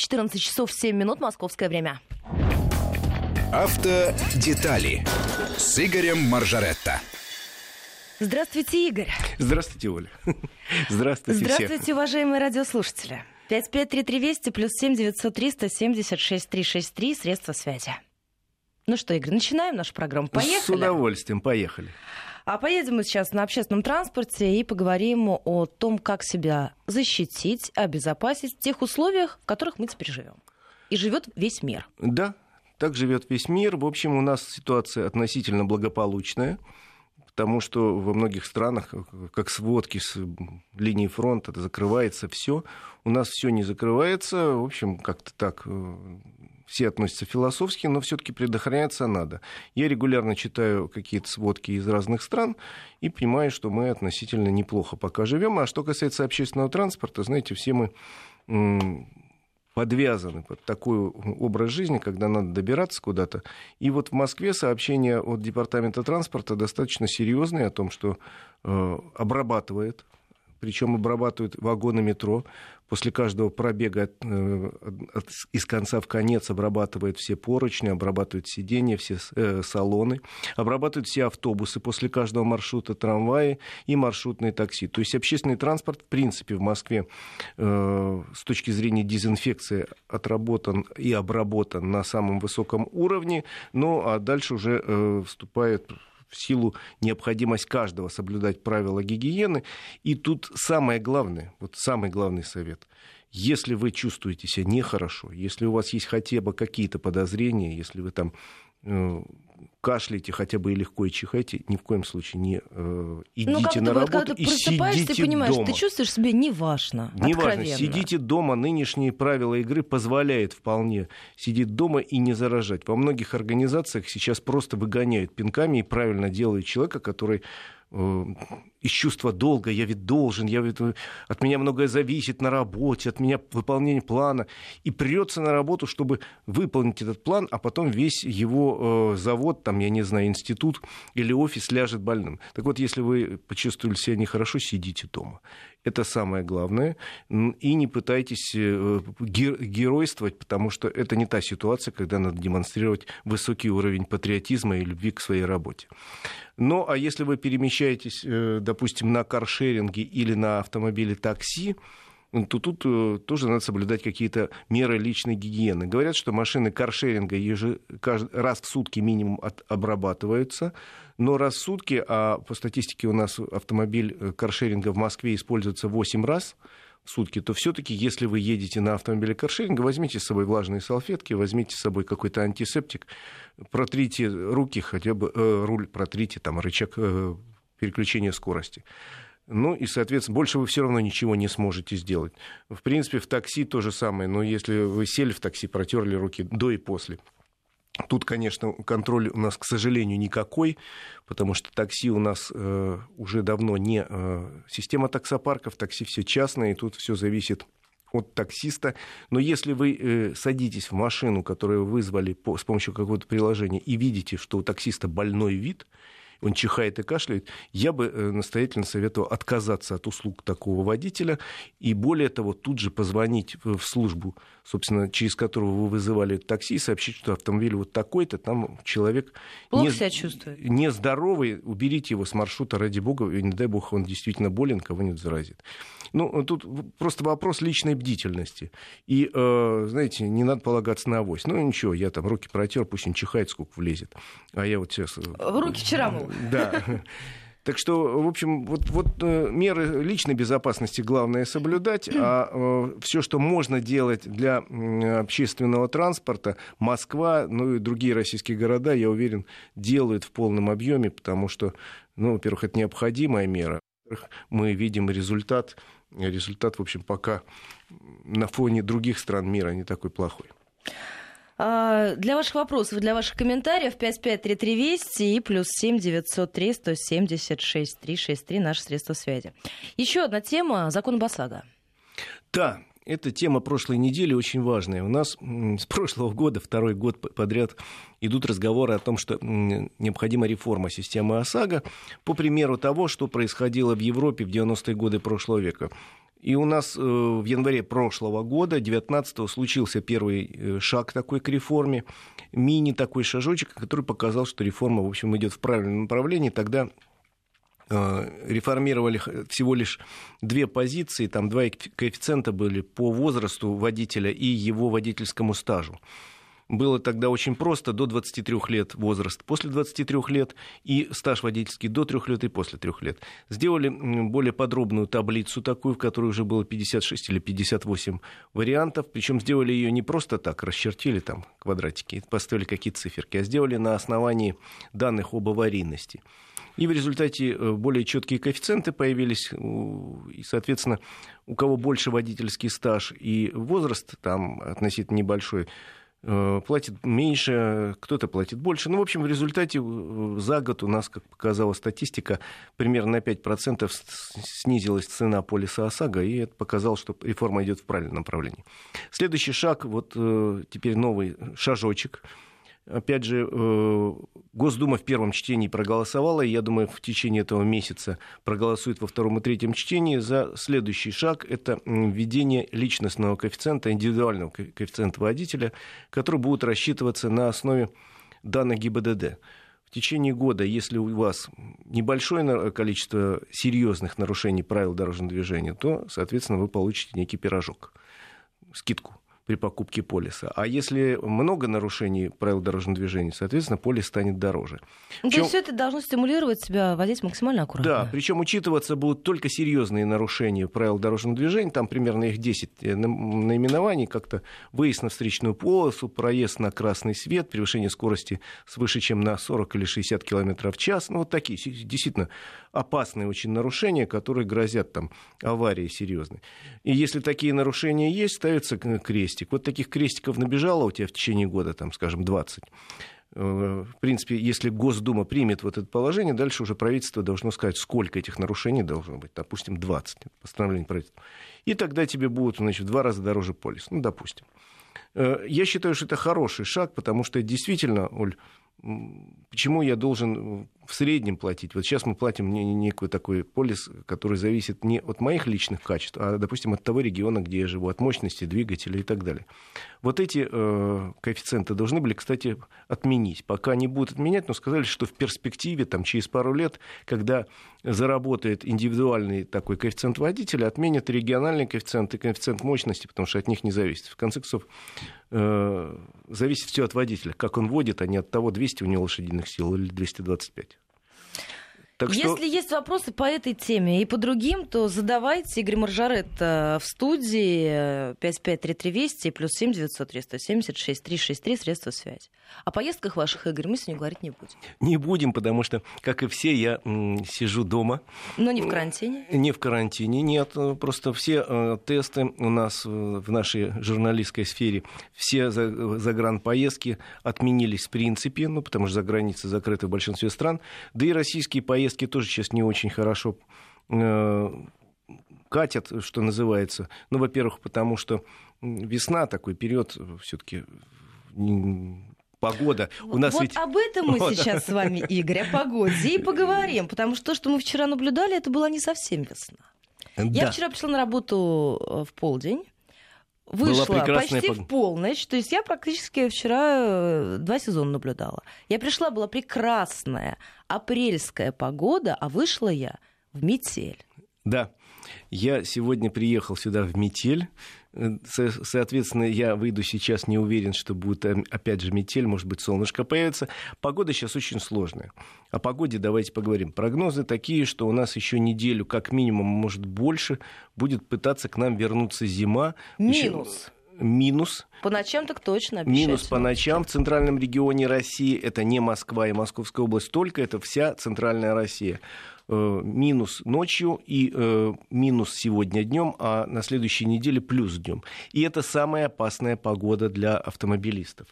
14 часов 7 минут московское время. Автодетали с Игорем Маржаретто. Здравствуйте, Игорь. Здравствуйте, Оля. Здравствуйте, Здравствуйте, всех. уважаемые радиослушатели. 553320 плюс 7 900 376 363 средства связи. Ну что, Игорь, начинаем нашу программу. Поехали. С удовольствием, поехали. А поедем мы сейчас на общественном транспорте и поговорим о том, как себя защитить, обезопасить в тех условиях, в которых мы теперь живем. И живет весь мир. Да, так живет весь мир. В общем, у нас ситуация относительно благополучная, потому что во многих странах, как сводки с линии фронта, закрывается все. У нас все не закрывается. В общем, как-то так э, все относятся философски, но все-таки предохраняться надо. Я регулярно читаю какие-то сводки из разных стран и понимаю, что мы относительно неплохо пока живем. А что касается общественного транспорта, знаете, все мы подвязаны под такой образ жизни, когда надо добираться куда-то. И вот в Москве сообщение от Департамента транспорта достаточно серьезное о том, что э, обрабатывает причем обрабатывают вагоны метро. После каждого пробега от, э, от, из конца в конец обрабатывают все поручни, обрабатывают сиденья, все э, салоны, обрабатывают все автобусы после каждого маршрута, трамваи и маршрутные такси. То есть общественный транспорт, в принципе, в Москве э, с точки зрения дезинфекции отработан и обработан на самом высоком уровне, ну а дальше уже э, вступает в силу необходимость каждого соблюдать правила гигиены. И тут самое главное, вот самый главный совет. Если вы чувствуете себя нехорошо, если у вас есть хотя бы какие-то подозрения, если вы там э, кашляете хотя бы и легко и чихаете, ни в коем случае не э, идите ну, как на вот, работу ты и сидите ты понимаешь, дома. ты чувствуешь себя неважно, Неважно, сидите дома, нынешние правила игры позволяют вполне сидеть дома и не заражать. Во многих организациях сейчас просто выгоняют пинками и правильно делают человека, который из чувства долга, я ведь должен, я ведь, э, от меня многое зависит на работе, от меня выполнение плана. И придется на работу, чтобы выполнить этот план, а потом весь его э, завод, там, я не знаю, институт или офис ляжет больным. Так вот, если вы почувствовали себя нехорошо, сидите дома. Это самое главное. И не пытайтесь э, геройствовать, потому что это не та ситуация, когда надо демонстрировать высокий уровень патриотизма и любви к своей работе. Ну, а если вы перемещаетесь, э, допустим, на каршеринге или на автомобиле такси, то тут э, тоже надо соблюдать какие-то меры личной гигиены. Говорят, что машины каршеринга еже, каждый, раз в сутки минимум от, обрабатываются, но раз в сутки, а по статистике у нас автомобиль э, каршеринга в Москве используется 8 раз, в сутки, то все-таки, если вы едете на автомобиле каршеринга, возьмите с собой влажные салфетки, возьмите с собой какой-то антисептик, протрите руки, хотя бы э, руль протрите, там, рычаг э, переключения скорости. Ну и, соответственно, больше вы все равно ничего не сможете сделать. В принципе, в такси то же самое. Но если вы сели в такси, протерли руки до и после. Тут, конечно, контроль у нас, к сожалению, никакой, потому что такси у нас э, уже давно не э, система таксопарков, такси все частное, и тут все зависит от таксиста. Но если вы э, садитесь в машину, которую вы вызвали по, с помощью какого-то приложения, и видите, что у таксиста больной вид, он чихает и кашляет, я бы э, настоятельно советовал отказаться от услуг такого водителя и более того, тут же позвонить в службу, собственно, через которую вы вызывали такси, сообщить, что автомобиль вот такой-то, там человек Плохо не, себя чувствует. нездоровый, уберите его с маршрута, ради бога, и не дай бог, он действительно болен, кого-нибудь заразит. Ну, тут просто вопрос личной бдительности. И, э, знаете, не надо полагаться на авось. Ну, ничего, я там руки протер, пусть он чихает, сколько влезет. А я вот сейчас... В руки вчера мыл. Да. Так что, в общем, вот, вот э, меры личной безопасности главное соблюдать, а э, все, что можно делать для общественного транспорта, Москва, ну и другие российские города, я уверен, делают в полном объеме, потому что, ну, во-первых, это необходимая мера, мы видим результат, результат, в общем, пока на фоне других стран мира не такой плохой. А, для ваших вопросов, для ваших комментариев 553320 и плюс 7 903 176 363 наши средства связи. Еще одна тема – закон Басага. Да, эта тема прошлой недели очень важная. У нас с прошлого года, второй год подряд, идут разговоры о том, что необходима реформа системы ОСАГО по примеру того, что происходило в Европе в 90-е годы прошлого века. И у нас э, в январе прошлого года, 19-го, случился первый э, шаг такой к реформе, мини такой шажочек, который показал, что реформа, в общем, идет в правильном направлении. Тогда э, реформировали всего лишь две позиции, там два коэффициента были по возрасту водителя и его водительскому стажу было тогда очень просто, до 23 лет возраст, после 23 лет, и стаж водительский до 3 лет и после 3 лет. Сделали более подробную таблицу такую, в которой уже было 56 или 58 вариантов, причем сделали ее не просто так, расчертили там квадратики, поставили какие-то циферки, а сделали на основании данных об аварийности. И в результате э, более четкие коэффициенты появились, и, соответственно, у кого больше водительский стаж и возраст там относительно небольшой, платит меньше, кто-то платит больше. Ну, в общем, в результате э, за год у нас, как показала статистика, примерно на 5% снизилась цена полиса ОСАГО, и это показало, что реформа идет в правильном направлении. Следующий шаг, вот э, теперь новый шажочек – Опять же, э, Госдума в первом чтении проголосовала, и я думаю, в течение этого месяца проголосует во втором и третьем чтении за следующий шаг. Это введение личностного коэффициента, индивидуального коэффициента водителя, который будет рассчитываться на основе данных ГИБДД. В течение года, если у вас небольшое количество серьезных нарушений правил дорожного движения, то, соответственно, вы получите некий пирожок, скидку при покупке полиса. А если много нарушений правил дорожного движения, соответственно, полис станет дороже. Ну. То есть все это должно стимулировать себя водить максимально аккуратно. Да, причем учитываться будут только серьезные нарушения правил дорожного движения, там примерно их 10 э, наименований, как-то выезд на встречную полосу, проезд на красный свет, превышение скорости свыше, чем на 40 или 60 км в час. Ну, вот такие действительно опасные очень нарушения, которые грозят там аварии серьезной. И если такие нарушения есть, ставится крестик крестик. Вот таких крестиков набежало у тебя в течение года, там, скажем, 20 э, в принципе, если Госдума примет вот это положение, дальше уже правительство должно сказать, сколько этих нарушений должно быть. Допустим, 20 постановление правительства. И тогда тебе будут, значит, в два раза дороже полис. Ну, допустим. Э, я считаю, что это хороший шаг, потому что действительно, Оль, почему я должен в среднем платить? Вот сейчас мы платим некий такой полис, который зависит не от моих личных качеств, а, допустим, от того региона, где я живу, от мощности двигателя и так далее. Вот эти э, коэффициенты должны были, кстати, отменить. Пока не будут отменять, но сказали, что в перспективе, там, через пару лет, когда заработает индивидуальный такой коэффициент водителя, отменят региональный коэффициент и коэффициент мощности, потому что от них не зависит. В конце концов, э, зависит все от водителя, как он водит, а не от того, 200 у него лошадиных сил или 225. Так что... Если есть вопросы по этой теме и по другим, то задавайте. Игорь Маржарет э, в студии 5533 Вести плюс 7 903 176 363 средства связи. О поездках ваших, Игорь, мы сегодня говорить не будем. Не будем, потому что, как и все, я м, сижу дома. Но не в карантине? Не в карантине, нет. Просто все э, тесты у нас э, в нашей журналистской сфере, все загранпоездки отменились в принципе, ну, потому что за границы закрыты в большинстве стран. Да и российские поездки тоже сейчас не очень хорошо э, катят, что называется. Ну, во-первых, потому что весна такой период все-таки погода. У нас вот ведь... об этом мы вот. сейчас с вами, Игорь, о погоде и поговорим, потому что то, что мы вчера наблюдали, это была не совсем весна. Да. Я вчера пришла на работу э, в полдень. Вышла почти пог... в полночь. То есть я практически вчера э, два сезона наблюдала. Я пришла, была прекрасная апрельская погода, а вышла я в метель. Да. Я сегодня приехал сюда в метель. Э, соответственно, я выйду сейчас, не уверен, что будет эм, опять же метель, может быть, солнышко появится. Погода сейчас очень сложная. О погоде давайте поговорим. Прогнозы такие, что у нас еще неделю, как минимум, может больше, будет пытаться к нам вернуться зима. Минус. Минус. По ночам так точно. Минус по ночам в центральном регионе России. Это не Москва и Московская область только, это вся центральная Россия. Э, минус ночью и э, минус сегодня днем, а на следующей неделе плюс днем. И это самая опасная погода для автомобилистов.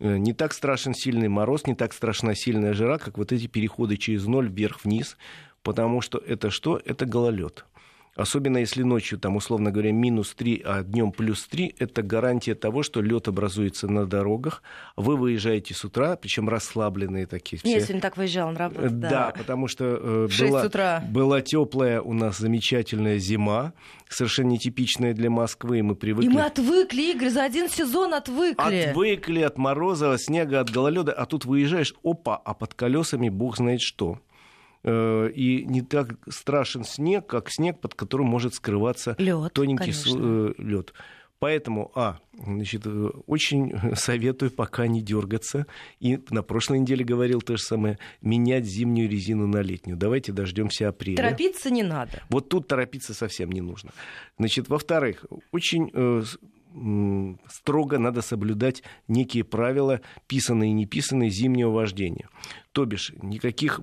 Э, не так страшен сильный мороз, не так страшна сильная жара, как вот эти переходы через ноль вверх-вниз, потому что это что? Это гололед. Особенно если ночью, там, условно говоря, минус 3, а днем плюс 3, это гарантия того, что лед образуется на дорогах. Вы выезжаете с утра, причем расслабленные такие. Все. Я сегодня так выезжал на работу. Да, да потому что э, была, утра. была теплая у нас замечательная зима, совершенно нетипичная для Москвы, и мы привыкли. И мы отвыкли, Игорь, за один сезон отвыкли. Отвыкли от мороза, снега, от гололеда, а тут выезжаешь, опа, а под колесами бог знает что. Э, и не так страшен снег, как снег, под которым может скрываться лёд, тоненький э, лед. Поэтому, а, значит, э, очень советую пока не дергаться. И на прошлой неделе говорил то же самое, менять зимнюю резину на летнюю. Давайте дождемся апреля. Торопиться не надо. Вот тут торопиться совсем не нужно. Значит, во-вторых, очень э, строго надо соблюдать некие правила, писанные и неписанные зимнего вождения. То бишь, никаких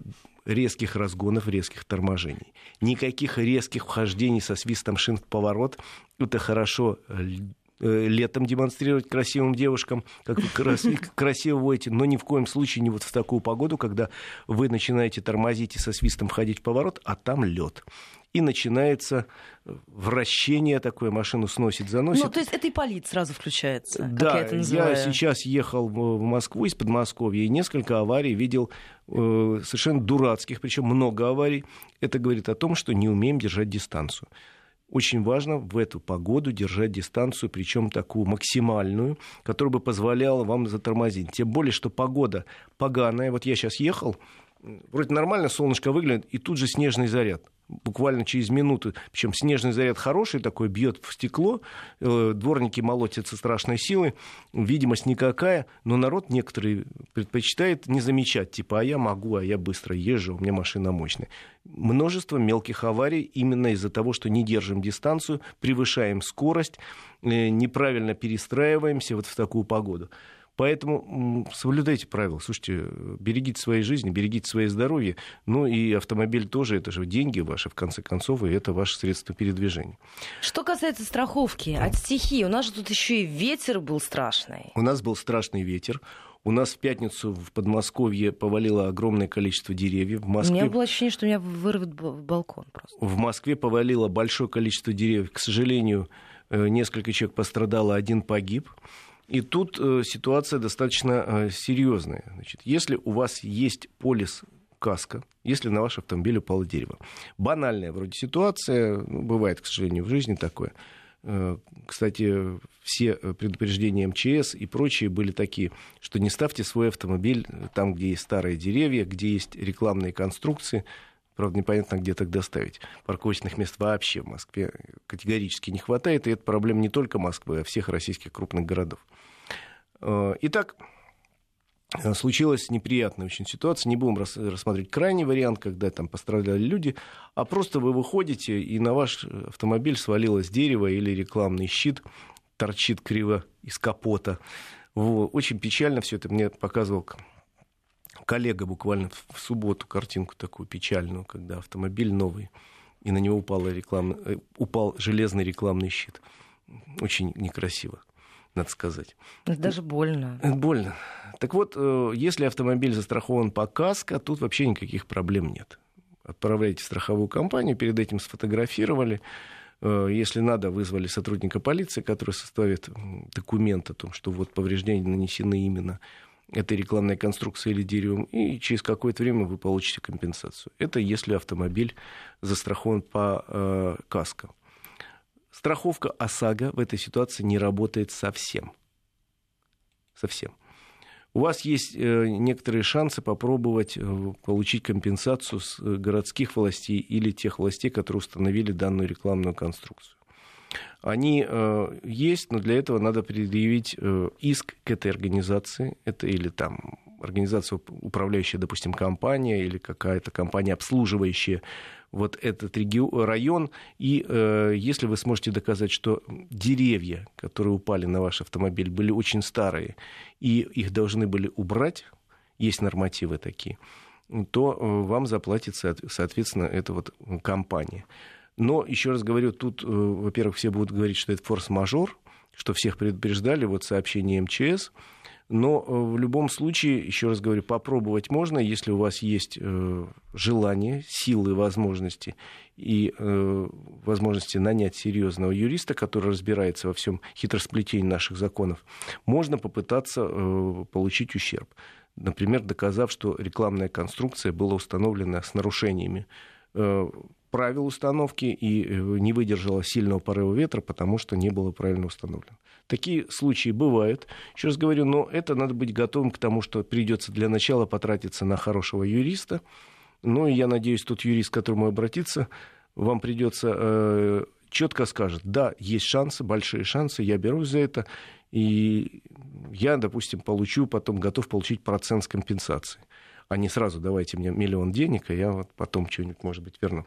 резких разгонов, резких торможений. Никаких резких вхождений со свистом шин в поворот. Это хорошо э, летом демонстрировать красивым девушкам, как вы красиво водите, но ни в коем случае не вот в такую погоду, когда вы начинаете тормозить и со свистом входить в поворот, а там лед и начинается вращение такое, машину сносит, заносит. Ну, то есть это и полит сразу включается, как да, я это называю. я сейчас ехал в Москву из Подмосковья, и несколько аварий видел э, совершенно дурацких, причем много аварий. Это говорит о том, что не умеем держать дистанцию. Очень важно в эту погоду держать дистанцию, причем такую максимальную, которая бы позволяла вам затормозить. Тем более, что погода поганая. Вот я сейчас ехал, вроде нормально солнышко выглядит, и тут же снежный заряд буквально через минуту, причем снежный заряд хороший такой, бьет в стекло, э, дворники молотятся страшной силой, видимость никакая, но народ некоторые предпочитает не замечать, типа, а я могу, а я быстро езжу, у меня машина мощная. Множество мелких аварий именно из-за того, что не держим дистанцию, превышаем скорость, э, неправильно перестраиваемся вот в такую погоду. Поэтому соблюдайте правила. Слушайте, берегите свои жизни, берегите свое здоровье. Ну и автомобиль тоже, это же деньги ваши, в конце концов, и это ваше средство передвижения. Что касается страховки от стихии, у нас же тут еще и ветер был страшный. У нас был страшный ветер. У нас в пятницу в Подмосковье повалило огромное количество деревьев. В Москве... У меня было ощущение, что меня вырвет балкон просто. В Москве повалило большое количество деревьев. К сожалению, э, несколько человек пострадало, один погиб. И тут э, ситуация достаточно э, серьезная. Значит, если у вас есть полис каска, если на ваш автомобиль упало дерево. Банальная вроде ситуация, ну, бывает, к сожалению, в жизни такое. Э, кстати, все предупреждения МЧС и прочие были такие, что не ставьте свой автомобиль там, где есть старые деревья, где есть рекламные конструкции. Правда, непонятно, где тогда ставить. Парковочных мест вообще в Москве категорически не хватает, и это проблема не только Москвы, а всех российских крупных городов. Э, итак, э, случилась неприятная очень ситуация. Не будем рассматривать крайний вариант, когда там пострадали люди, а просто вы выходите, и на ваш автомобиль свалилось дерево или рекламный щит торчит криво из капота. Очень печально все это мне показывал коллега буквально в субботу картинку такую печальную, когда автомобиль новый, и на него упал, реклам... Э, упал железный рекламный щит. Очень некрасиво надо сказать. Это даже больно. Это больно. Так вот, э, если автомобиль застрахован по КАСКО, тут вообще никаких проблем нет. Отправляете в страховую компанию, перед этим сфотографировали, э, если надо, вызвали сотрудника полиции, который составит документ о том, что вот повреждения нанесены именно этой рекламной конструкцией или деревом, и через какое-то время вы получите компенсацию. Это если автомобиль застрахован по э, КАСКО. Страховка ОСАГО в этой ситуации не работает совсем. Совсем. У вас есть э, некоторые шансы попробовать э, получить компенсацию с э, городских властей или тех властей, которые установили данную рекламную конструкцию. Они есть, но для этого надо предъявить иск к этой организации. Это или там организация, управляющая, допустим, компания или какая-то компания, обслуживающая вот этот регион, район. И э, если вы сможете доказать, что деревья, которые упали на ваш автомобиль, были очень старые, и их должны были убрать, есть нормативы такие, то э, вам заплатит, соответственно, эта вот компания. Но, еще раз говорю, тут, э, во-первых, все будут говорить, что это форс-мажор, что всех предупреждали, вот сообщение МЧС, Но э, в любом случае, еще раз говорю, попробовать можно, если у вас есть э, желание, силы, возможности и возможности нанять серьезного юриста, который разбирается во всем хитросплетении наших законов, можно попытаться получить ущерб. Например, доказав, что рекламная конструкция была установлена с нарушениями правил установки и не выдержала сильного порыва ветра, потому что не было правильно установлено. Такие случаи бывают. Еще раз говорю, но это надо быть готовым к тому, что придется для начала потратиться на хорошего юриста. Ну и я надеюсь, тот юрист, к которому обратиться, вам придется э, четко скажет, да, есть шансы, большие шансы, я берусь за это, и я, допустим, получу, потом готов получить процент с компенсации а не сразу давайте мне миллион денег, а я вот потом что-нибудь, может быть, верну.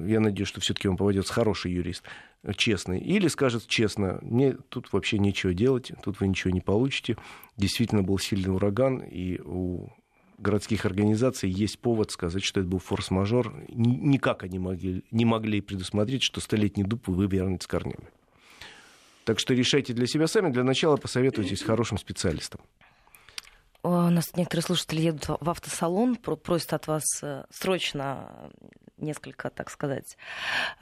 Я надеюсь, что все-таки он поведется хороший юрист, честный. Или скажет честно, мне тут вообще нечего делать, тут вы ничего не получите. Действительно был сильный ураган, и у городских организаций есть повод сказать, что это был форс-мажор. Никак они могли, не могли предусмотреть, что столетний дуб вывернет с корнями. Так что решайте для себя сами. Для начала посоветуйтесь с хорошим специалистом. У нас некоторые слушатели едут в автосалон, просят от вас э, срочно несколько, так сказать,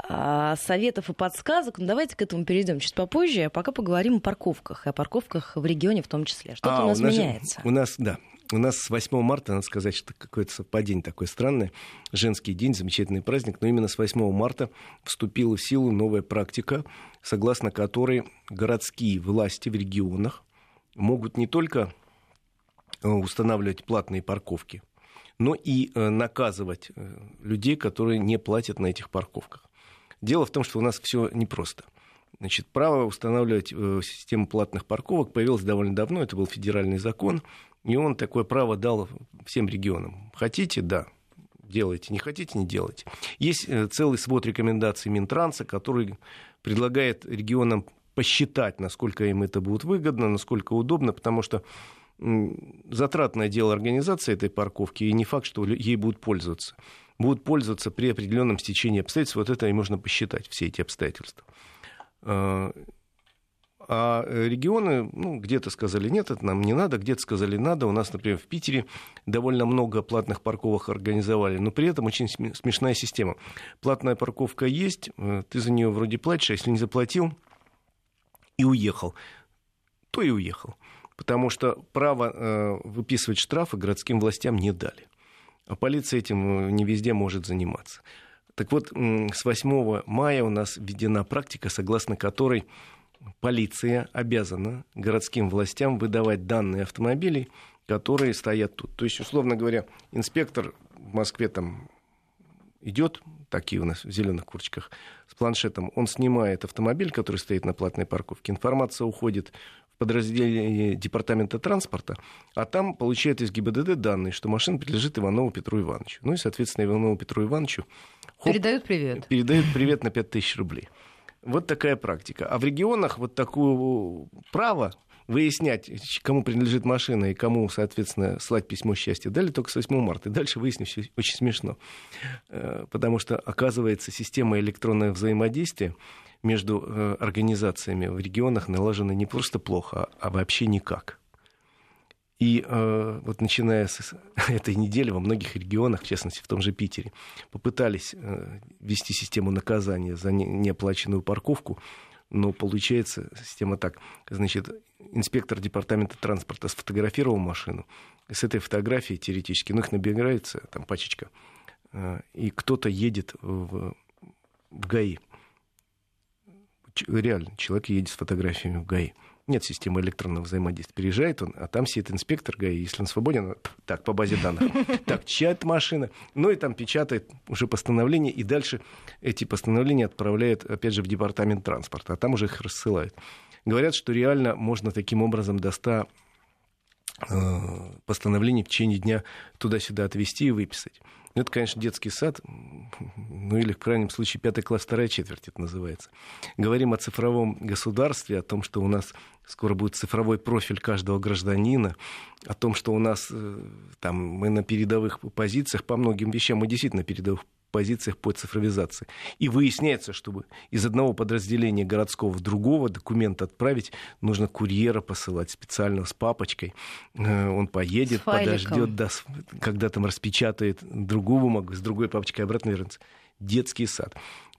а, советов и подсказок. Ну, давайте к этому перейдем чуть попозже, а пока поговорим о парковках, и о парковках в регионе в том числе. Что-то а, у нас, у нас меняется. У нас, да, у нас с 8 марта, надо сказать, что какое-то совпадение такое странное, женский день, замечательный праздник, но именно с 8 марта вступила в силу новая практика, согласно которой городские власти в регионах могут не только устанавливать платные парковки, но и э, наказывать э, людей, которые не платят на этих парковках. Дело в том, что у нас все непросто. Значит, право устанавливать э, систему платных парковок появилось довольно давно, это был федеральный закон, и он такое право дал всем регионам. Хотите, да, делайте, не хотите, не делайте. Есть целый свод рекомендаций Минтранса, который предлагает регионам посчитать, насколько им это будет выгодно, насколько удобно, потому что затратное дело организации этой парковки, и не факт, что ей будут пользоваться. Будут пользоваться при определенном стечении обстоятельств, вот это и можно посчитать, все эти обстоятельства. А, а регионы, ну, где-то сказали, нет, это нам не надо, где-то сказали, надо. У нас, например, в Питере довольно много платных парковок организовали, но при этом очень смешная система. Платная парковка есть, э, ты за нее вроде платишь, а если не заплатил и уехал, то и уехал потому что право э, выписывать штрафы городским властям не дали. А полиция этим э, не везде может заниматься. Так вот, с 8 мая у нас введена практика, согласно которой полиция обязана городским властям выдавать данные автомобилей, которые стоят тут. То есть, условно говоря, инспектор в Москве там идет, такие у нас в зеленых курточках, с планшетом, он снимает автомобиль, который стоит на платной парковке, информация уходит подразделение Департамента транспорта, а там получает из ГИБДД данные, что машина принадлежит Иванову Петру Ивановичу. Ну и, соответственно, Иванову Петру Ивановичу... Хоп, передают привет. Передают привет на 5000 рублей. Вот такая практика. А в регионах вот такое право выяснять, кому принадлежит машина и кому, соответственно, слать письмо счастья, дали только с 8 марта. И дальше выяснилось очень смешно. Э, потому что, оказывается, система электронного взаимодействия между э, организациями в регионах налажено не просто плохо, а вообще никак. И э, вот начиная с этой недели во многих регионах, в частности в том же Питере, попытались э, ввести систему наказания за не, неоплаченную парковку, но получается система так. Значит, инспектор департамента транспорта сфотографировал машину, с этой фотографией теоретически, ну их набирается, там пачечка, и кто-то едет в, в ГАИ реально, человек едет с фотографиями в ГАИ. Нет системы электронного взаимодействия. Приезжает он, а там сидит инспектор ГАИ. Если он свободен, так, по базе данных. Так, чья это машина? Ну и там печатает уже постановление, и дальше эти постановления отправляет, опять же, в департамент транспорта, а там уже их рассылают. Говорят, что реально можно таким образом до 100 э, постановлений в течение дня туда-сюда отвести и выписать. Ну, это, конечно, детский сад, ну или, в крайнем случае, пятый класс, вторая четверть это называется. Говорим о цифровом государстве, о том, что у нас скоро будет цифровой профиль каждого гражданина, о том, что у нас э, там, мы на передовых позициях по многим вещам, мы действительно на передовых позициях по цифровизации. И выясняется, чтобы из одного подразделения городского в другого документ отправить, нужно курьера посылать специально с папочкой. Э, он поедет, подождет, да, когда там распечатает другую бумагу, с другой папочкой обратно вернется. Детский сад.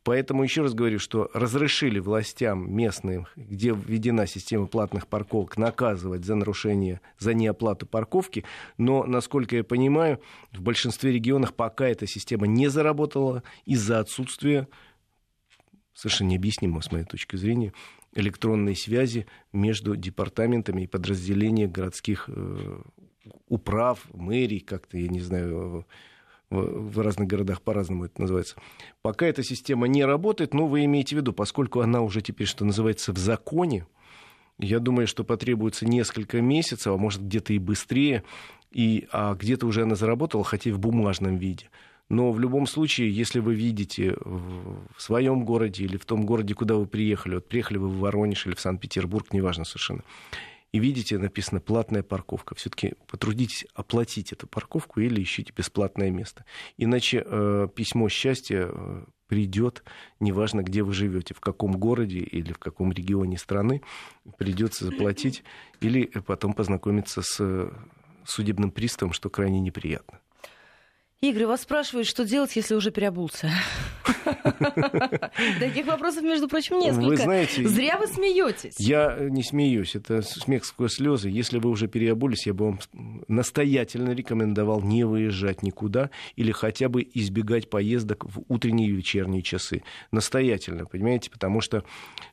Поэтому еще раз говорю, что разрешили властям местным, где введена система платных парковок, наказывать за нарушение, за неоплату парковки. Но, насколько я понимаю, в большинстве регионов пока эта система не заработала из-за отсутствия совершенно необъяснимого, с моей точки зрения, электронной связи между департаментами и подразделениями городских э, управ, мэрий, как-то, я не знаю, в разных городах по-разному это называется. Пока эта система не работает, но вы имеете в виду, поскольку она уже теперь, что называется, в законе, я думаю, что потребуется несколько месяцев, а может где-то и быстрее, и, а где-то уже она заработала, хотя и в бумажном виде. Но в любом случае, если вы видите в своем городе или в том городе, куда вы приехали, вот приехали вы в Воронеж или в Санкт-Петербург, неважно совершенно, и видите, написано платная парковка. Все-таки потрудитесь оплатить эту парковку или ищите бесплатное место. Иначе э, письмо счастья э, придет, неважно, где вы живете, в каком городе или в каком регионе страны, придется заплатить или потом познакомиться с э, судебным приставом, что крайне неприятно. Игорь, вас спрашивают, что делать, если уже переобулся. Таких вопросов, между прочим, несколько. Вы знаете, Зря вы смеетесь. Я не смеюсь, это смех сквозь слезы. Если вы уже переобулись, я бы вам настоятельно рекомендовал не выезжать никуда или хотя бы избегать поездок в утренние и вечерние часы. Настоятельно, понимаете, потому что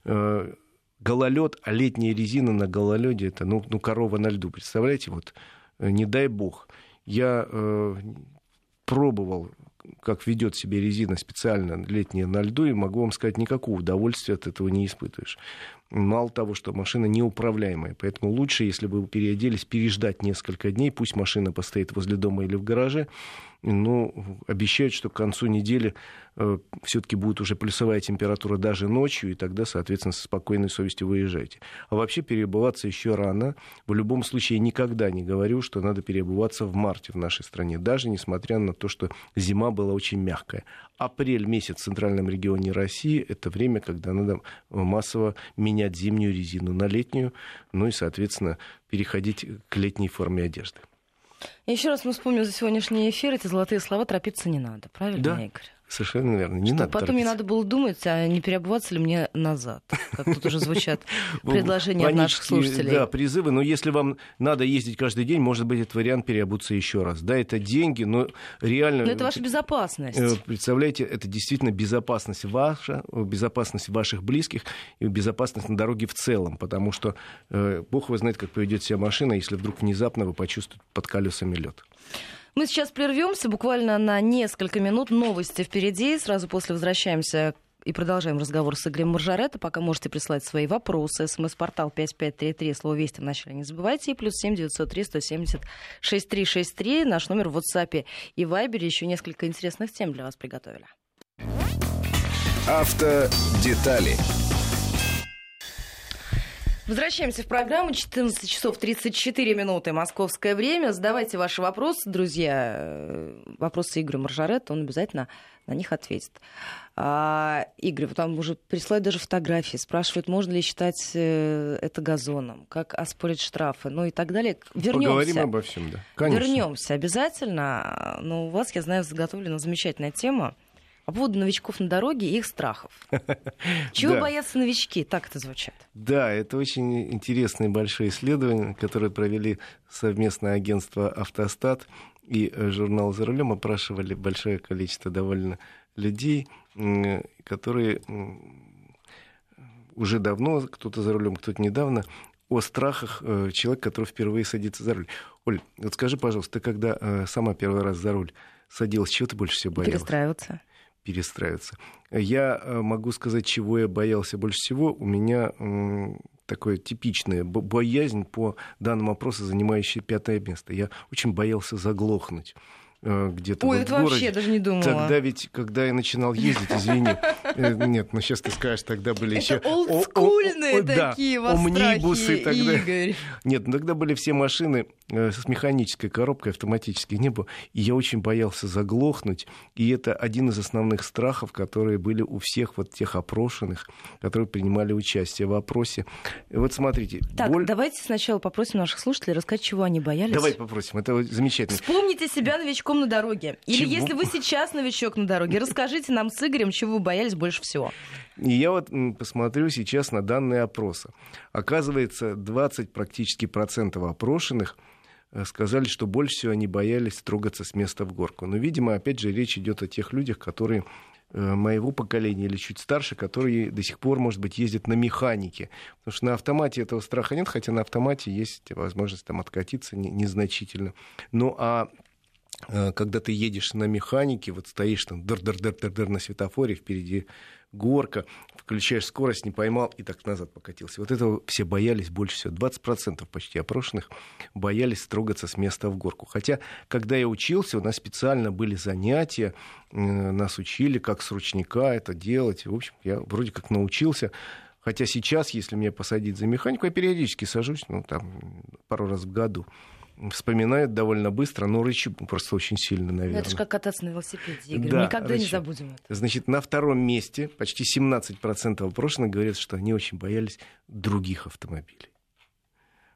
э, гололед, а летняя резина на гололеде это ну, ну корова на льду. Представляете, вот э, не дай бог. Я э, пробовал как ведет себя резина специально летняя на льду, и могу вам сказать, никакого удовольствия от этого не испытываешь. Мало того, что машина неуправляемая, поэтому лучше, если бы вы переоделись, переждать несколько дней, пусть машина постоит возле дома или в гараже, но обещают, что к концу недели э, все-таки будет уже плюсовая температура даже ночью, и тогда, соответственно, со спокойной совестью выезжаете. А вообще переобуваться еще рано. В любом случае, никогда не говорю, что надо переобуваться в марте в нашей стране, даже несмотря на то, что зима была очень мягкая. Апрель месяц в центральном регионе России – это время, когда надо массово менять зимнюю резину на летнюю, ну и, соответственно, переходить к летней форме одежды. Еще раз мы вспомним за сегодняшний эфир эти золотые слова «торопиться не надо». Правильно, да. Игорь? Совершенно верно. Не Что надо потом торопиться. не надо было думать, а не переобуваться ли мне назад. Как тут уже звучат предложения от наших слушателей. Да, призывы. Но если вам надо ездить каждый день, может быть, этот вариант переобуться еще раз. Да, это деньги, но реально... Но это ваша безопасность. Э, представляете, это действительно безопасность ваша, безопасность ваших близких и безопасность на дороге в целом. Потому что э, Бог его знает, как поведет себя машина, если вдруг внезапно вы почувствуете под колесами лед. Мы сейчас прервемся буквально на несколько минут. Новости впереди. Сразу после возвращаемся и продолжаем разговор с Игорем Маржаретто. Пока можете прислать свои вопросы. СМС-портал 5533, слово «Вести» вначале не забывайте. И плюс 7 903 170 6363. Наш номер в WhatsApp и Viber. Еще несколько интересных тем для вас приготовили. Автодетали. Возвращаемся в программу. 14 часов 34 минуты московское время. Задавайте ваши вопросы, друзья. Э, вопросы Игоря Маржаретта, он обязательно на них ответит. А, Игорь, там уже присылают даже фотографии, спрашивают, можно ли считать э, это газоном, как оспорить штрафы, ну и так далее. Вернемся. Поговорим обо всем, да. Конечно. Вернемся обязательно. Но у вас, я знаю, заготовлена замечательная тема по поводу новичков на дороге и их страхов. Чего Да. боятся новички? Так это звучит. Да, это очень интересное большое исследование, которое провели совместное агентство «Автостат» и э, журнал «За рулем». Опрашивали большое количество довольно людей, которые уже давно, кто-то за рулем, кто-то недавно, о страхах э, человека, который впервые садится за руль. Оль, вот скажи, пожалуйста, ты когда э, сама первый раз за руль садилась, чего ты больше всего боялась? Перестраиваться. Перестраиваться. Я э, могу сказать, чего я боялся больше всего. У меня такое типичное бо- боязнь по данному вопросу, занимающая пятое место. Я очень боялся заглохнуть где-то Ой, вот это в городе. вообще даже не думала. Тогда ведь, когда я начинал ездить, извини, э, нет, ну сейчас ты скажешь, тогда были еще... Олдскульные такие омнибусы тогда. Нет, ну тогда были все машины э, с механической коробкой, автоматически не было. И я очень боялся заглохнуть. И это один из основных страхов, которые были у всех вот тех опрошенных, которые принимали участие в опросе. Вот смотрите. Так, боль... давайте сначала попросим наших слушателей рассказать, чего они боялись. Давайте попросим, это замечательно. Вспомните себя новичком на дороге. Или чего? если вы сейчас новичок на дороге, расскажите нам с Игорем, чего вы боялись больше всего. И я вот посмотрю сейчас на данные опроса. Оказывается, 20 практически процентов опрошенных э, сказали, что больше всего они боялись трогаться с места в горку. Но, видимо, опять же, речь идет о тех людях, которые э, моего поколения или чуть старше, которые до сих пор, может быть, ездят на механике. Потому что на автомате этого страха нет, хотя на автомате есть возможность там откатиться незначительно. Ну а когда ты едешь на механике, вот стоишь там дыр-дыр-дыр-дыр на светофоре, впереди горка, включаешь скорость, не поймал и так назад покатился. Вот этого все боялись больше всего. 20% почти опрошенных боялись трогаться с места в горку. Хотя, когда я учился, у нас специально были занятия, нас учили, как с ручника это делать. В общем, я вроде как научился. Хотя сейчас, если меня посадить за механику, я периодически сажусь, ну, там, пару раз в году вспоминает довольно быстро, но рычу просто очень сильно, наверное. Это же как кататься на велосипеде, Игорь. Да, Никогда рычу. не забудем это. Значит, на втором месте почти 17% опрошенных говорят, что они очень боялись других автомобилей.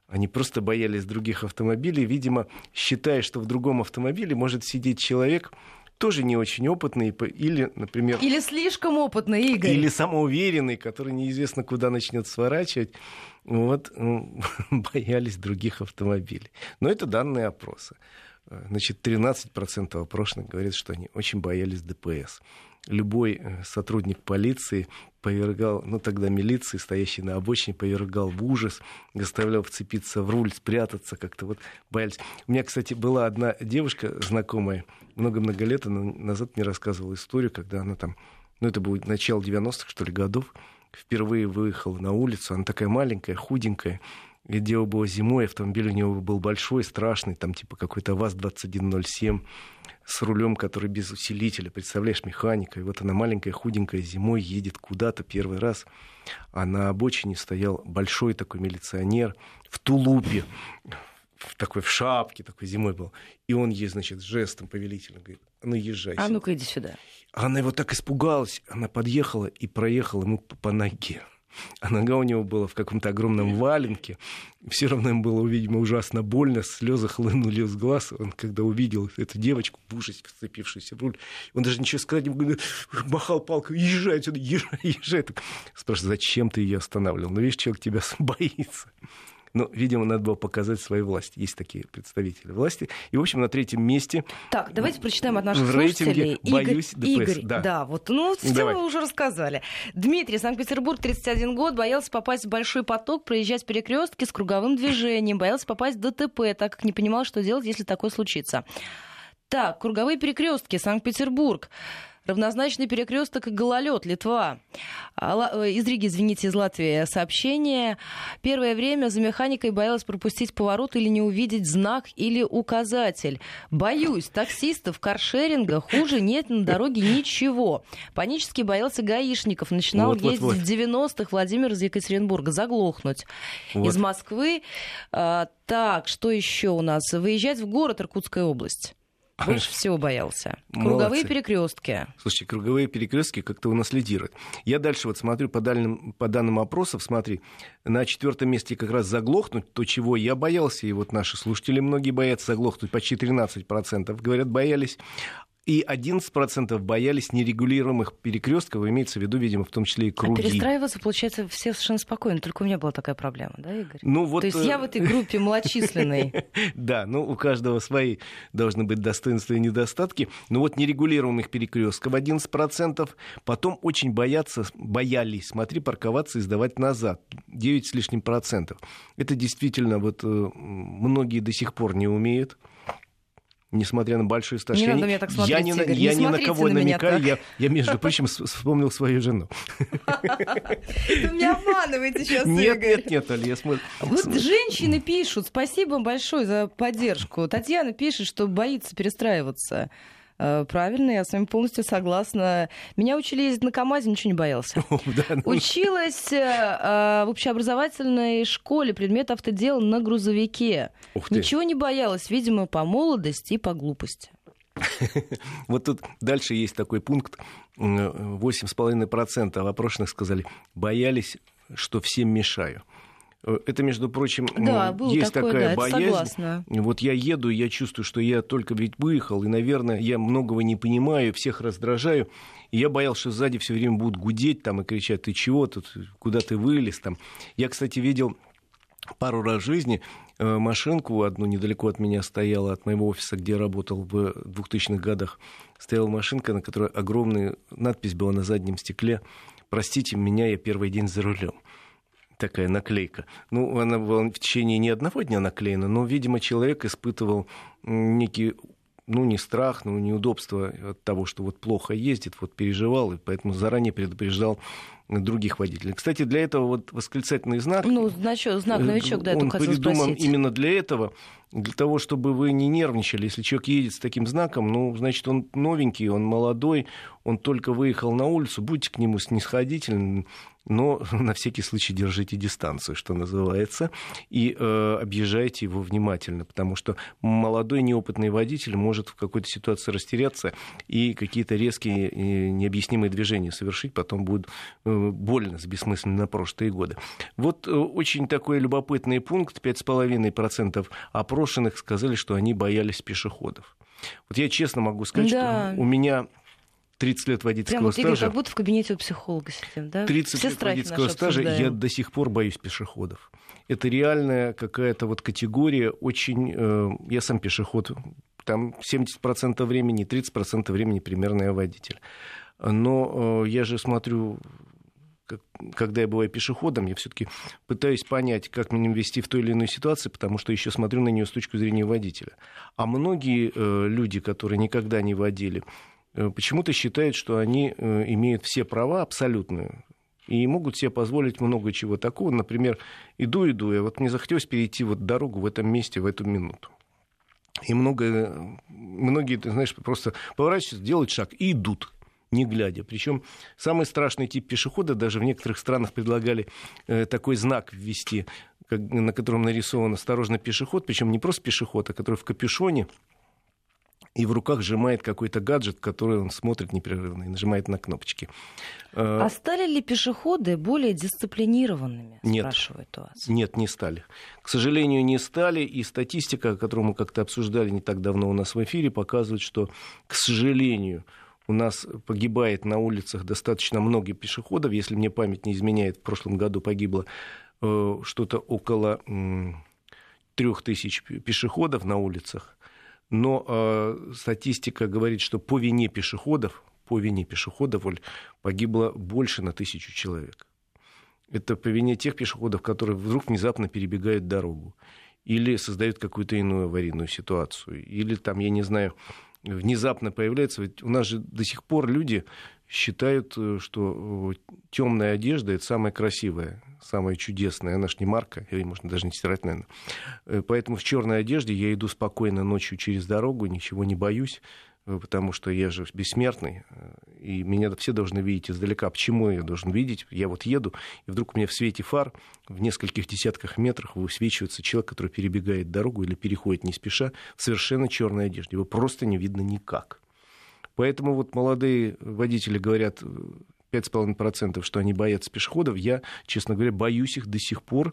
Они просто боялись других автомобилей, видимо, считая, что в другом автомобиле может сидеть человек, тоже не очень опытный, или, например... Или слишком опытный, Игорь. Или самоуверенный, который неизвестно куда начнет сворачивать. Вот, боялись других автомобилей. Но это данные опроса. Значит, 13% опрошенных говорят, что они очень боялись ДПС. Любой э, сотрудник полиции повергал, ну тогда милиции, стоящий на обочине, повергал в ужас, заставлял вцепиться в руль, спрятаться, как-то вот боялись. У меня, кстати, была одна девушка знакомая, много-много лет назад мне рассказывала историю, когда она там, ну это будет начало 90-х, что ли, годов, впервые выехала на улицу, она такая маленькая, худенькая, и дело было зимой, автомобиль у него был большой, страшный, там типа какой-то ВАЗ-2107, с рулем, который без усилителя, представляешь, механика. И вот она маленькая, худенькая, зимой едет куда-то первый раз, а на обочине стоял большой такой милиционер в тулупе, в такой в шапке, такой зимой был. И он ей, значит, жестом повелительно говорит, ну езжай. А ну-ка иди сюда. Она его так испугалась, она подъехала и проехала ему по ноге а нога у него была в каком-то огромном валенке. Все равно ему было, видимо, ужасно больно, слезы хлынули из глаз. Он, когда увидел эту девочку в ужасе, вцепившуюся в руль, он даже ничего сказать не мог, махал палкой, езжай отсюда, езжай, езжай. Спрашивает, зачем ты ее останавливал? Ну, видишь, человек тебя боится. Но, видимо, надо было показать свою власть. Есть такие представители власти. И, в общем, на третьем месте... Так, давайте прочитаем от наших в слушателей. «Боюсь ДПС». Игорь, да. да, вот, ну, все Давай. вы уже рассказали. Дмитрий, Санкт-Петербург, 31 год, боялся попасть в большой поток, проезжать перекрестки с круговым движением, боялся попасть в ДТП, так как не понимал, что делать, если такое случится. Так, круговые перекрестки, Санкт-Петербург. Равнозначный перекресток и гололед, Литва. А, э, из Риги, извините, из Латвии сообщение. Первое время за механикой боялась пропустить поворот или не увидеть знак или указатель. Боюсь, таксистов, каршеринга, хуже нет на дороге ничего. Панически боялся гаишников. Начинал вот, ездить вот, вот. в 90-х Владимир из Екатеринбурга. Заглохнуть. Вот. Из Москвы. А, так, что еще у нас? Выезжать в город Иркутская область. Больше всего боялся. Круговые перекрестки. Слушайте, круговые перекрестки как-то унаследируют. Я дальше вот смотрю по, дальним, по данным опросов, смотри, на четвертом месте как раз заглохнуть, то, чего я боялся, и вот наши слушатели многие боятся заглохнуть, почти 13%, говорят, боялись и 11% боялись нерегулируемых перекрестков, имеется в виду, видимо, в том числе и круги. А перестраиваться, получается, все совершенно спокойно, только у меня была такая проблема, да, Игорь? Ну, вот... То есть я в этой группе малочисленной. Да, ну у каждого свои должны быть достоинства и недостатки. Но вот нерегулируемых перекрестков 11%, потом очень боятся, боялись, смотри, парковаться и сдавать назад, 9 с лишним процентов. Это действительно вот э, многие до сих пор не умеют несмотря на большой стаж. Не я, надо меня так смотреть, я не, Игорь, я не ни на кого на намекаю, я, я, между прочим, вспомнил свою жену. Вы меня обманываете сейчас, Нет, нет, нет, Али, я смотрю. Вот женщины пишут, спасибо большое за поддержку. Татьяна пишет, что боится перестраиваться. Э, правильно, я с вами полностью согласна. Меня учили ездить на КАМАЗе, ничего не боялся. Ну. Училась э, э, в общеобразовательной школе предмет автодел на грузовике. Ничего не боялась, видимо, по молодости и по глупости. Вот тут дальше есть такой пункт. 8,5% опрошенных сказали, боялись, что всем мешаю. Это, между прочим, да, ну, есть такое, такая да, боязнь. Согласна. Вот я еду, я чувствую, что я только ведь выехал, и, наверное, я многого не понимаю, всех раздражаю. И я боялся, что сзади все время будут гудеть там и кричать, ты чего тут, куда ты вылез там. Я, кстати, видел пару раз в жизни э, машинку одну недалеко от меня стояла, от моего офиса, где я работал в 2000-х годах. Стояла машинка, на которой огромная надпись была на заднем стекле «Простите меня, я первый день за рулем» такая наклейка. Ну, она была в течение не одного дня наклеена, но, видимо, человек испытывал некий ну, не страх, но неудобство от того, что вот плохо ездит, вот переживал, и поэтому заранее предупреждал других водителей. Кстати, для этого вот восклицательный знак... Ну, значит, знак новичок, да, он придуман именно для этого, для того, чтобы вы не нервничали. Если человек едет с таким знаком, ну, значит, он новенький, он молодой, он только выехал на улицу, будьте к нему снисходительны, но на всякий случай держите дистанцию, что называется, и э, объезжайте его внимательно, потому что молодой неопытный водитель может в какой-то ситуации растеряться и какие-то резкие необъяснимые движения совершить, потом будет э, больно с на прошлые годы. Вот э, очень такой любопытный пункт. 5,5% опрошенных сказали, что они боялись пешеходов. Вот я честно могу сказать, да. что у меня 30 лет водительского Прямо, стажа. как будто в кабинете у психолога сидим, да? 30 Все лет водительского стажа, обсуждаем. я до сих пор боюсь пешеходов. Это реальная какая-то вот категория, очень... Э, я сам пешеход, там 70% времени, 30% времени примерно я водитель. Но э, я же смотрю когда я бываю пешеходом, я все-таки пытаюсь понять, как меня вести в той или иной ситуации, потому что еще смотрю на нее с точки зрения водителя. А многие э, люди, которые никогда не водили, почему-то считают, что они э, имеют все права абсолютные и могут себе позволить много чего такого. Например, иду, иду, и вот мне захотелось перейти вот дорогу в этом месте в эту минуту. И много, многие, ты знаешь, просто поворачиваются, делают шаг и идут не глядя. Причем самый страшный тип пешехода, даже в некоторых странах предлагали э, такой знак ввести, на котором нарисован «Осторожно, пешеход», причем не просто пешеход, а который в капюшоне, и в руках сжимает какой-то гаджет, который он смотрит непрерывно и нажимает на кнопочки. Э, а стали ли пешеходы более дисциплинированными? Нет, спрашивает у вас. Нет, не стали. К сожалению, не стали. И статистика, которую мы как-то обсуждали не так давно у нас в эфире, показывает, что, к сожалению, у нас погибает на улицах достаточно много пешеходов. Если мне память не изменяет, в прошлом году погибло э, что-то около трех тысяч пешеходов на улицах. Но э, статистика говорит, что по вине пешеходов, по вине пешеходов погибло больше на тысячу человек. Это по вине тех пешеходов, которые вдруг внезапно перебегают дорогу или создают какую-то иную аварийную ситуацию, или там, я не знаю, внезапно появляется. Ведь у нас же до сих пор люди считают, э, что э, темная одежда это самая красивая, самая чудесная. Она же не марка, или можно даже не стирать, наверное. Э, поэтому в черной одежде я иду спокойно ночью через дорогу, ничего не боюсь. Э, потому что я же бессмертный, э, и меня все должны видеть издалека. Почему я должен видеть? Я вот еду, и вдруг у меня в свете фар в нескольких десятках метрах высвечивается человек, который перебегает дорогу или переходит не спеша в совершенно черной одежде. Его просто не видно никак. Поэтому вот молодые водители говорят, 5,5%, э, что они боятся пешеходов. Я, честно говоря, боюсь их до сих пор.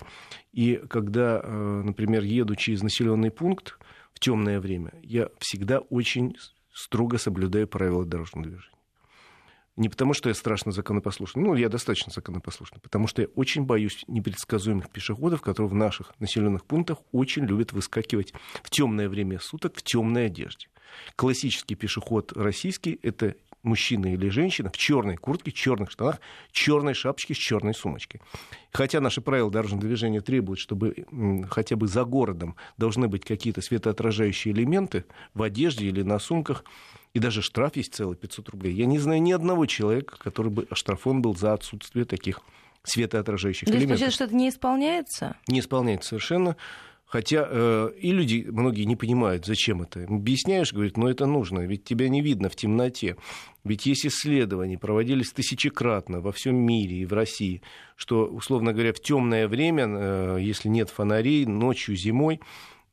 И когда, например, еду через населенный пункт в темное время, я всегда очень строго соблюдаю правила дорожного движения. Не потому, что я страшно законопослушный, ну, я достаточно законопослушный, потому что я очень боюсь непредсказуемых пешеходов, которые в наших населенных пунктах очень любят выскакивать в темное время суток в темной одежде. Классический пешеход российский – это мужчина или женщина в черной куртке, черных штанах, черной шапочке с черной сумочкой. Хотя наши правила дорожного движения требуют, чтобы хотя бы за городом должны быть какие-то светоотражающие элементы в одежде или на сумках, и даже штраф есть целый 500 рублей. Я не знаю ни одного человека, который бы оштрафован был за отсутствие таких светоотражающих То элементов. То есть, что это не исполняется? Не исполняется совершенно. Хотя э, и люди, многие не понимают, зачем это. Объясняешь, говорит, но это нужно, ведь тебя не видно в темноте. Ведь есть исследования, проводились тысячекратно во всем мире и в России, что, условно говоря, в темное время, э, если нет фонарей, ночью, зимой,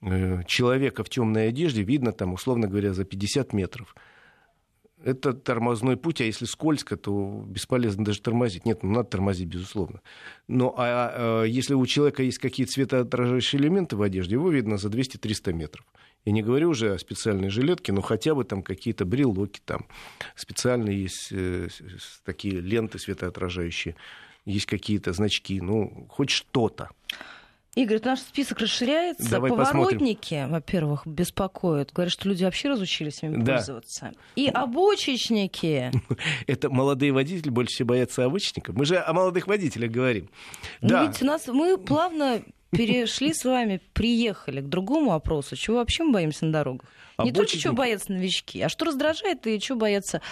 э, человека в темной одежде видно там, условно говоря, за 50 метров это тормозной путь, а если скользко, то бесполезно даже тормозить. Нет, ну надо тормозить, безусловно. Но а, а если у человека есть какие-то светоотражающие элементы в одежде, его видно за 200-300 метров. Я не говорю уже о специальной жилетке, но хотя бы там какие-то брелоки, там специальные есть э, такие ленты светоотражающие, есть какие-то значки, ну, хоть что-то. Игорь, наш список расширяется. Давай Поворотники, посмотрим. во-первых, беспокоят. Говорят, что люди вообще разучились ими да. пользоваться. И обочечники. Это молодые водители больше всего боятся обочечников. Мы же о молодых водителях говорим. Ну, да. ведь у нас мы плавно перешли с вами, приехали к другому вопросу. Чего вообще мы боимся на дорогах? Не только чего боятся новички, а что раздражает и чего боятся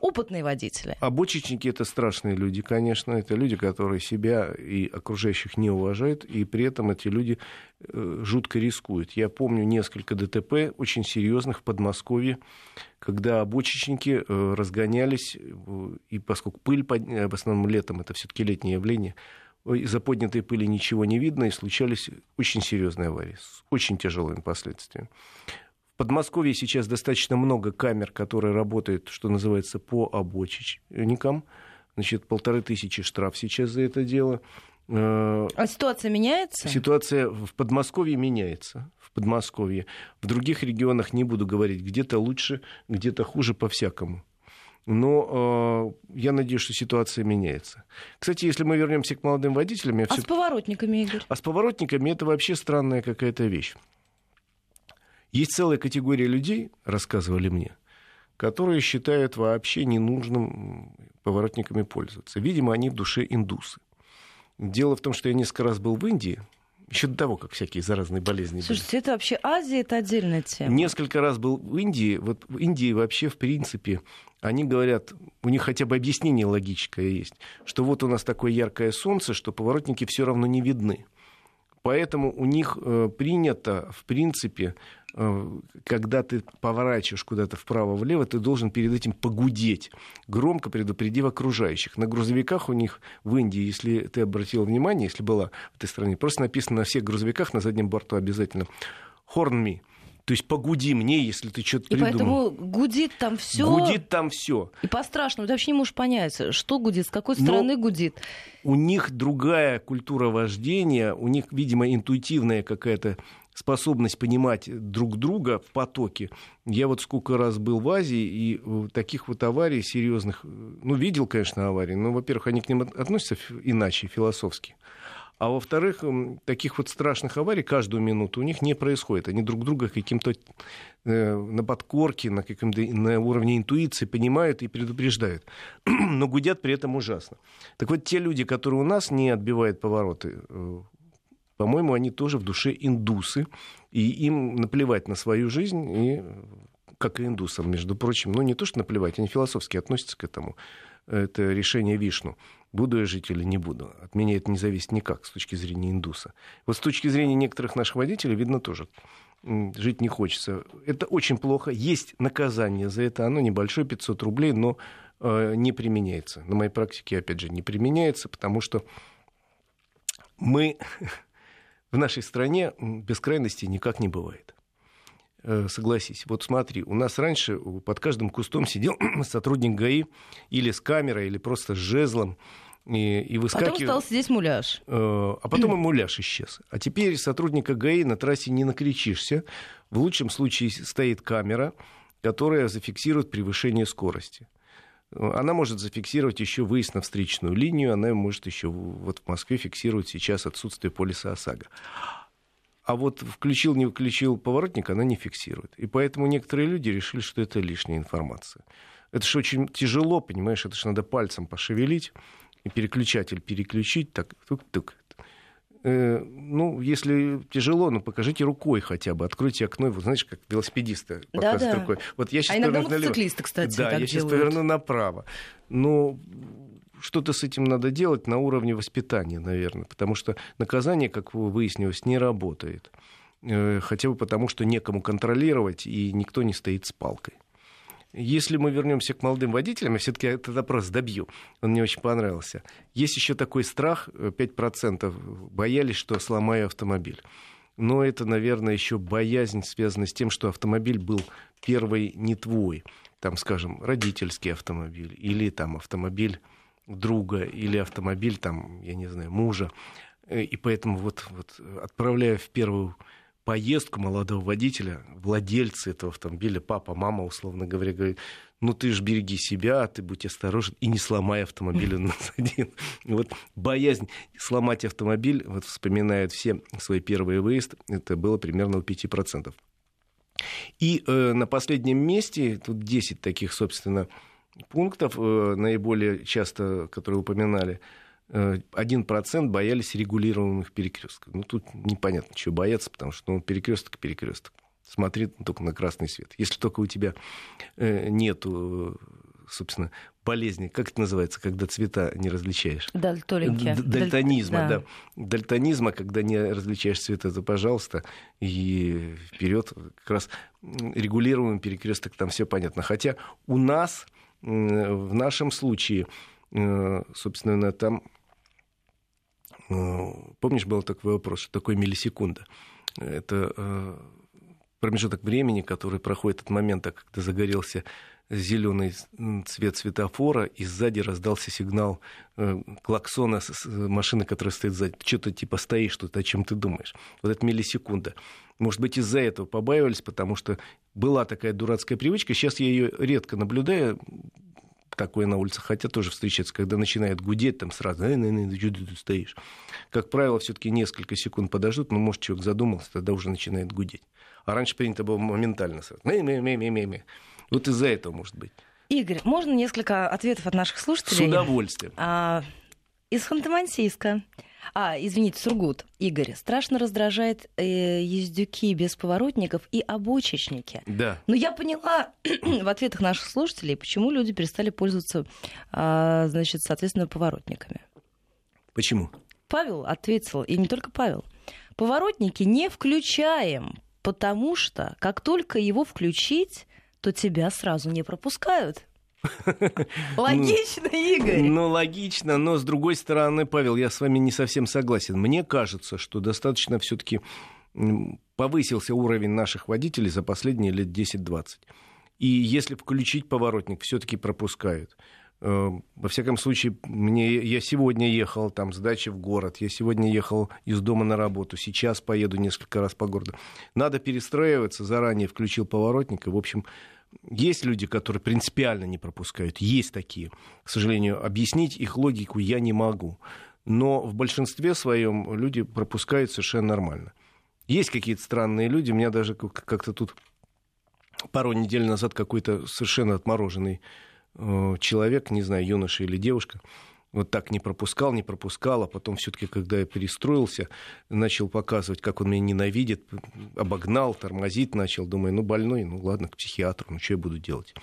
опытные водители. Обочечники это страшные люди, конечно. Это люди, которые себя и окружающих не уважают, и при этом эти люди э, жутко рискуют. Я помню несколько ДТП очень серьезных в Подмосковье, когда обочечники э, разгонялись, э, и поскольку пыль, в основном летом, это все-таки летнее явление, из-за поднятой пыли ничего не видно, и случались очень серьезные аварии с очень тяжелыми последствиями. Подмосковье сейчас достаточно много камер, которые работают, что называется, по обочечникам. Значит, полторы тысячи штраф сейчас за это дело. А ситуация меняется? Ситуация в Подмосковье меняется. В Подмосковье. В других регионах не буду говорить. Где-то лучше, где-то хуже по-всякому. Но э, я надеюсь, что ситуация меняется. Кстати, если мы вернемся к молодым водителям... А с поворотниками, Игорь? А с поворотниками это вообще странная какая-то вещь. Есть целая категория людей, рассказывали мне, которые считают вообще ненужным поворотниками пользоваться. Видимо, они в душе индусы. Дело в том, что я несколько раз был в Индии, еще до того, как всякие заразные болезни Слушайте, были. это вообще Азия, это отдельная тема. Несколько раз был в Индии. Вот в Индии вообще, в принципе, они говорят, у них хотя бы объяснение логическое есть, что вот у нас такое яркое солнце, что поворотники все равно не видны. Поэтому у них э, принято, в принципе, когда ты поворачиваешь куда-то вправо-влево, ты должен перед этим погудеть, громко предупредив окружающих. На грузовиках у них в Индии, если ты обратил внимание, если была в этой стране, просто написано на всех грузовиках на заднем борту обязательно «Horn me», то есть погуди мне, если ты что-то придумал. И поэтому гудит там все. Гудит там все. И по-страшному. Ты вообще не можешь понять, что гудит, с какой стороны Но гудит. У них другая культура вождения, у них, видимо, интуитивная какая-то способность понимать друг друга в потоке. Я вот сколько раз был в Азии, и э, таких вот аварий серьезных, э, ну, видел, конечно, аварии, но, во-первых, они к ним относятся иначе, философски. А во-вторых, таких вот страшных аварий каждую минуту у них не происходит. Они друг друга каким-то э, на подкорке, на, каком-то, на уровне интуиции понимают и предупреждают. Но гудят при этом ужасно. Так вот, те люди, которые у нас не отбивают повороты, э, по-моему, они тоже в душе индусы. И им наплевать на свою жизнь, и, как и индусам, между прочим. Ну, не то, что наплевать, они философски относятся к этому. Это решение Вишну буду я жить или не буду. От меня это не зависит никак с точки зрения индуса. Вот с точки зрения некоторых наших водителей, видно, тоже жить не хочется. Это очень плохо. Есть наказание за это. Оно небольшое, 500 рублей, но э, не применяется. На моей практике, опять же, не применяется, потому что мы в нашей стране без крайности никак не бывает. Э, согласись. Вот смотри, у нас раньше под каждым кустом сидел сотрудник ГАИ или с камерой, или просто с жезлом. И, и выскакивал. Потом стал здесь муляж. Э, а потом и муляж исчез. А теперь сотрудника ГАИ на трассе не накричишься. В лучшем случае стоит камера, которая зафиксирует превышение скорости. Она может зафиксировать еще выезд на встречную линию, она может еще вот в Москве фиксировать сейчас отсутствие полиса ОСАГО а вот включил, не включил поворотник, она не фиксирует. И поэтому некоторые люди решили, что это лишняя информация. Это же очень тяжело, понимаешь, это же надо пальцем пошевелить, и переключатель переключить, так, тук-тук. Э, ну, если тяжело, ну, покажите рукой хотя бы, откройте окно, вот знаешь, как велосипедисты показывают да, да. рукой. Вот я сейчас а иногда мотоциклисты, кстати, Да, я делают. сейчас поверну направо. Но что-то с этим надо делать на уровне воспитания, наверное, потому что наказание, как выяснилось, не работает. э, хотя бы потому, что некому контролировать, и никто не стоит с палкой. Если мы вернемся к молодым водителям, я все-таки этот вопрос добью. Он мне очень понравился. Есть еще такой страх, 5% боялись, что сломаю автомобиль. Но это, наверное, еще боязнь, связанная с тем, что автомобиль был первый не твой. Там, скажем, родительский автомобиль или там автомобиль друга или автомобиль, там, я не знаю, мужа. Э, и поэтому вот, вот отправляя в первую поездку молодого водителя, владельцы этого автомобиля, папа, мама, условно говоря, говорит, ну ты же береги себя, ты будь осторожен и не сломай автомобиль у нас один. Вот боязнь сломать автомобиль, вот вспоминают все свои первые выезды, это было примерно у 5%. И э, на последнем месте, тут 10 таких, собственно, пунктов, э, наиболее часто, которые упоминали, 1% боялись регулируемых перекрестков. Ну, тут непонятно, чего бояться, потому что ну, перекресток перекресток. Смотри только на красный свет. Если только у тебя э, нету, собственно, болезни, как это называется, когда цвета не различаешь? Дальтолинки. Дальтонизма, да. да. Дальтонизма, когда не различаешь цвета, то, пожалуйста, и вперед как раз регулируемый перекресток, там все понятно. Хотя у нас, в нашем случае, э, собственно, там Э, помнишь, был такой вопрос, что такое миллисекунда? Это э, промежуток времени, который проходит от момента, когда загорелся зеленый цвет светофора, и сзади раздался сигнал э, клаксона машины, которая стоит сзади. Что-то типа стоишь, что-то о чем ты думаешь. Вот это миллисекунда. Может быть, из-за этого побаивались, потому что была такая дурацкая привычка. Сейчас я ее редко наблюдаю такое на улице, хотя тоже встречается, когда начинает гудеть, там сразу, э, э, э, что ты тут стоишь. Как правило, все-таки несколько секунд подождут, но, может, человек задумался, тогда уже начинает гудеть. А раньше принято было моментально сразу. Ми -ми -ми -ми -ми. Вот из-за этого, может быть. Игорь, можно несколько ответов от наших слушателей? С удовольствием. А, из Ханты-Мансийска. А, извините, Сургут. Игорь, страшно раздражает э, ездюки без поворотников и обочечники. Да. Но я поняла в ответах наших слушателей, почему люди перестали пользоваться, э, значит, соответственно, поворотниками. Почему? Павел ответил, и не только Павел. Поворотники не включаем, потому что как только его включить, то тебя сразу не пропускают. Логично, Игорь. Ну, логично, но с другой стороны, Павел, я с вами не совсем согласен. Мне кажется, что достаточно все-таки повысился уровень наших водителей за последние лет 10-20. И если включить поворотник, все-таки пропускают. Э, во всяком случае, мне, я сегодня ехал там с дачи в город, я сегодня ехал из дома на работу, сейчас поеду несколько раз по городу. Надо перестраиваться, заранее включил поворотник, и, в общем, есть люди, которые принципиально не пропускают, есть такие. К сожалению, объяснить их логику я не могу. Но в большинстве своем люди пропускают совершенно нормально. Есть какие-то странные люди, у меня даже как-то тут пару недель назад какой-то совершенно отмороженный э, человек, не знаю, юноша или девушка, вот так не пропускал, не пропускал, а потом все-таки, когда я перестроился, начал показывать, как он меня ненавидит, обогнал, тормозит начал, думаю, ну больной, ну ладно, к психиатру, ну что я буду делать?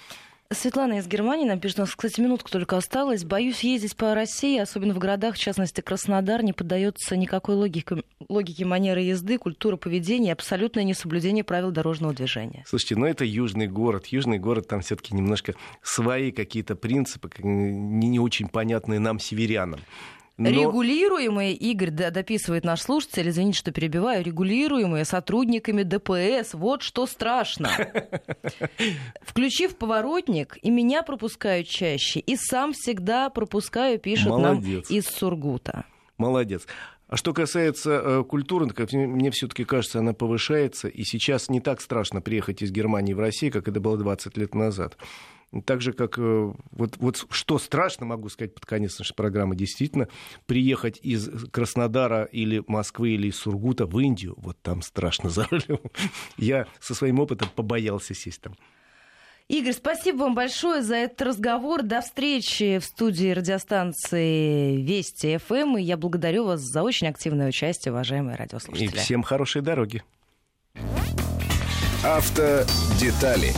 Светлана из Германии нам пишет, у нас, кстати, минутка только осталась. Боюсь ездить по России, особенно в городах, в частности Краснодар, не поддается никакой логике, логике манеры езды, культуры поведения, абсолютное несоблюдение правил дорожного движения. Слушайте, ну это южный город. Южный город, там все-таки немножко свои какие-то принципы, не, не очень понятные нам, северянам. Но... Регулируемые, Игорь дописывает наш слушатель, извините, что перебиваю, регулируемые сотрудниками ДПС. Вот что страшно. Включив поворотник, и меня пропускают чаще, и сам всегда пропускаю, пишет Молодец. нам из Сургута. Молодец. А что касается э, культуры, как мне все-таки кажется, она повышается, и сейчас не так страшно приехать из Германии в Россию, как это было 20 лет назад. Так же, как э, вот, вот что страшно, могу сказать под конец нашей программы, действительно, приехать из Краснодара или Москвы или из Сургута в Индию, вот там страшно за рулем. Я со своим опытом побоялся сесть там. Игорь, спасибо вам большое за этот разговор. До встречи в студии радиостанции Вести ФМ. И я благодарю вас за очень активное участие, уважаемые радиослушатели. И всем хорошей дороги. Автодетали